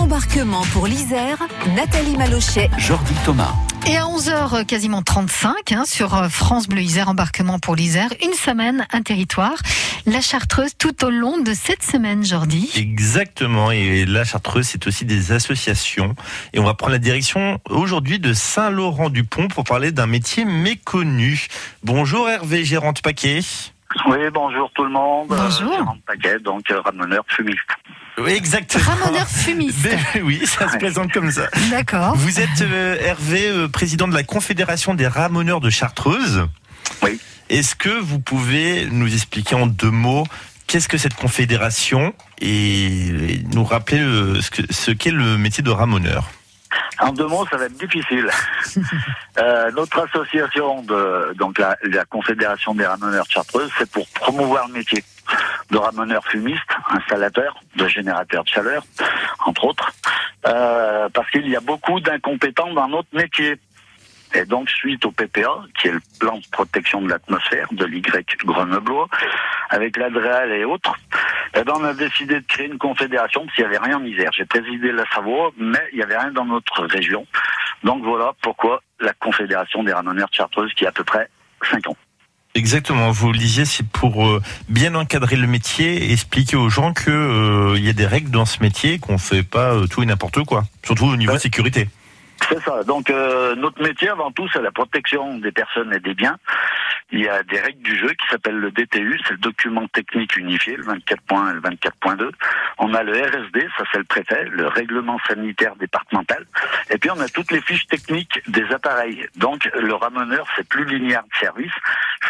Embarquement pour l'Isère, Nathalie Malochet. Jordi Thomas. Et à 11h quasiment 35 hein, sur euh, France Bleu Isère, embarquement pour l'Isère, une semaine, un territoire, la Chartreuse tout au long de cette semaine, Jordi. Exactement, et la Chartreuse, c'est aussi des associations. Et on va prendre la direction aujourd'hui de Saint-Laurent-du-Pont pour parler d'un métier méconnu. Bonjour Hervé Gérante Paquet. Oui, bonjour tout le monde. Bonjour. Euh, Gérard Paquet, donc euh, ramoneur fumiste. Oui, exactement. Ramoneur fumiste. Ben oui, ça se présente comme ça. D'accord. Vous êtes euh, Hervé, euh, président de la Confédération des ramoneurs de Chartreuse. Oui. Est-ce que vous pouvez nous expliquer en deux mots qu'est-ce que cette confédération et, et nous rappeler le- ce que- ce qu'est le métier de ramoneur? En deux mots, ça va être difficile. Euh, notre association, de, donc la, la Confédération des ramoneurs de Chartreuse, c'est pour promouvoir le métier de ramoneur fumiste, installateur de générateurs de chaleur, entre autres, euh, parce qu'il y a beaucoup d'incompétents dans notre métier. Et donc, suite au PPA, qui est le plan de protection de l'atmosphère de l'Y grenoblois, avec l'ADREAL et autres, eh ben, on a décidé de créer une confédération parce qu'il n'y avait rien en Isère. J'ai présidé la Savoie, mais il n'y avait rien dans notre région. Donc voilà pourquoi la Confédération des ramoneurs de Chartreuse qui a à peu près 5 ans. Exactement, vous le disiez, c'est pour euh, bien encadrer le métier, expliquer aux gens que euh, y a des règles dans ce métier, qu'on fait pas euh, tout et n'importe quoi, surtout au niveau Ouais. sécurité. C'est ça. Donc euh, notre métier avant tout, c'est la protection des personnes et des biens. Il y a des règles du jeu qui s'appellent le DTU, c'est le document technique unifié, le 24.1 et le 24.2. On a le RSD, ça c'est le préfet, le règlement sanitaire départemental. Et puis on a toutes les fiches techniques des appareils. Donc le ramoneur, c'est plus linéaire de service,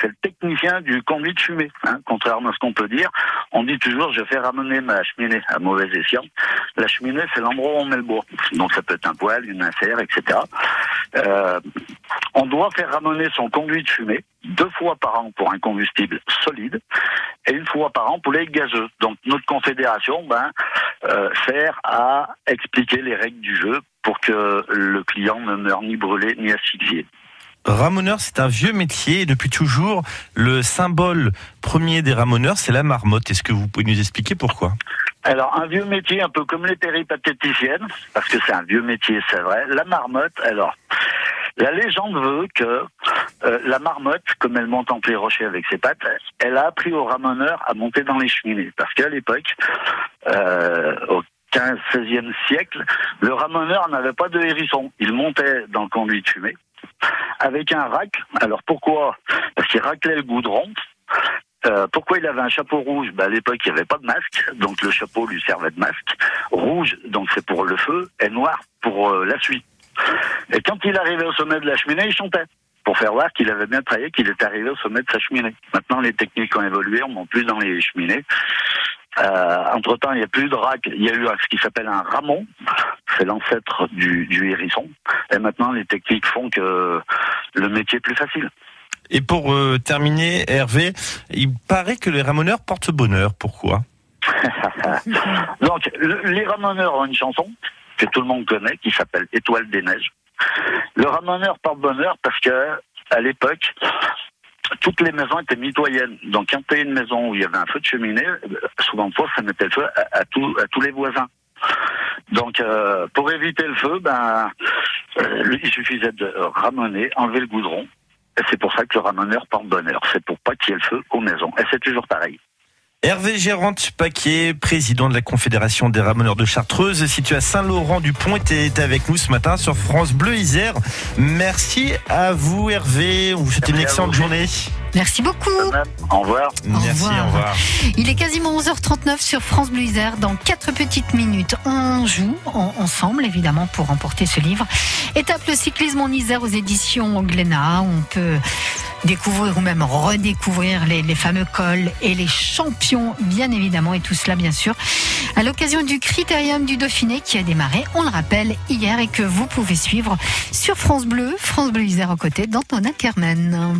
c'est le technicien du conduit de fumée. Hein, contrairement à ce qu'on peut dire, on dit toujours je fais ramener ma cheminée à mauvais escient. La cheminée, c'est l'endroit où on met le bois. Donc ça peut être un poêle, une insert, etc. Euh, on doit faire ramener son conduit de fumée deux fois par an pour un combustible solide et une fois par an pour les gazeux. Donc notre confédération ben, euh, sert à expliquer les règles du jeu pour que le client ne meure ni brûlé ni asphyxié. Ramoneur, c'est un vieux métier, et depuis toujours, le symbole premier des ramoneurs, c'est la marmotte. Est-ce que vous pouvez nous expliquer pourquoi? Alors, un vieux métier, un peu comme les péripatéticiennes, parce que c'est un vieux métier, c'est vrai. La marmotte, alors, la légende veut que euh, la marmotte, comme elle monte entre les rochers avec ses pattes, elle a appris aux ramoneurs à monter dans les cheminées. Parce qu'à l'époque, euh, au 15, 16e siècle, le ramoneur n'avait pas de hérisson. Il montait dans le conduit de fumée avec un rack. Alors pourquoi? Parce qu'il raclait le goudron. Euh, pourquoi il avait un chapeau rouge? Ben, À l'époque, il n'y avait pas de masque, donc le chapeau lui servait de masque. Rouge, donc c'est pour le feu, et noir pour euh, la suie. Et quand il arrivait au sommet de la cheminée, il chantait pour faire voir qu'il avait bien travaillé, qu'il était arrivé au sommet de sa cheminée. Maintenant, les techniques ont évolué, on monte plus dans les cheminées. Euh, entre temps, il n'y a plus de rack. Il y a eu ce qui s'appelle un ramon. C'est l'ancêtre du, du hérisson. Et maintenant, les techniques font que le métier est plus facile. Et pour euh, terminer, Hervé, il paraît que les ramoneurs portent bonheur. Pourquoi? Donc, le- les ramoneurs ont une chanson que tout le monde connaît qui s'appelle Étoile des neiges. Le ramoneur porte bonheur parce que à l'époque, toutes les maisons étaient mitoyennes. Donc, quand tu une maison où il y avait un feu de cheminée, euh, souvent fois, ça mettait le feu à, à tout- à tous les voisins. Donc, euh, pour éviter le feu, ben, euh, il suffisait de ramoner, enlever le goudron. Et c'est pour ça que le ramoneur porte bonheur. C'est pour pas qu'il y ait le feu aux maisons. Et c'est toujours pareil. Hervé Gérante Paquet, président de la Confédération des ramoneurs de Chartreuse, situé à Saint-Laurent-du-Pont, était avec nous ce matin sur France Bleu Isère. Merci à vous, Hervé. On vous souhaite une excellente journée. Merci beaucoup. Au revoir. Merci, revoir. au revoir. Il est quasiment 11h39 sur France Bleu Isère. Dans 4 petites minutes, on joue en- ensemble, évidemment, pour remporter ce livre. Étape le cyclisme en Isère aux éditions Glénat. On peut découvrir ou même redécouvrir les, les fameux cols et les champions, bien évidemment, et tout cela, bien sûr, à l'occasion du Critérium du Dauphiné qui a démarré, on le rappelle, hier et que vous pouvez suivre sur France Bleu, France Bleu Isère aux côtés d'Antonin Kermen.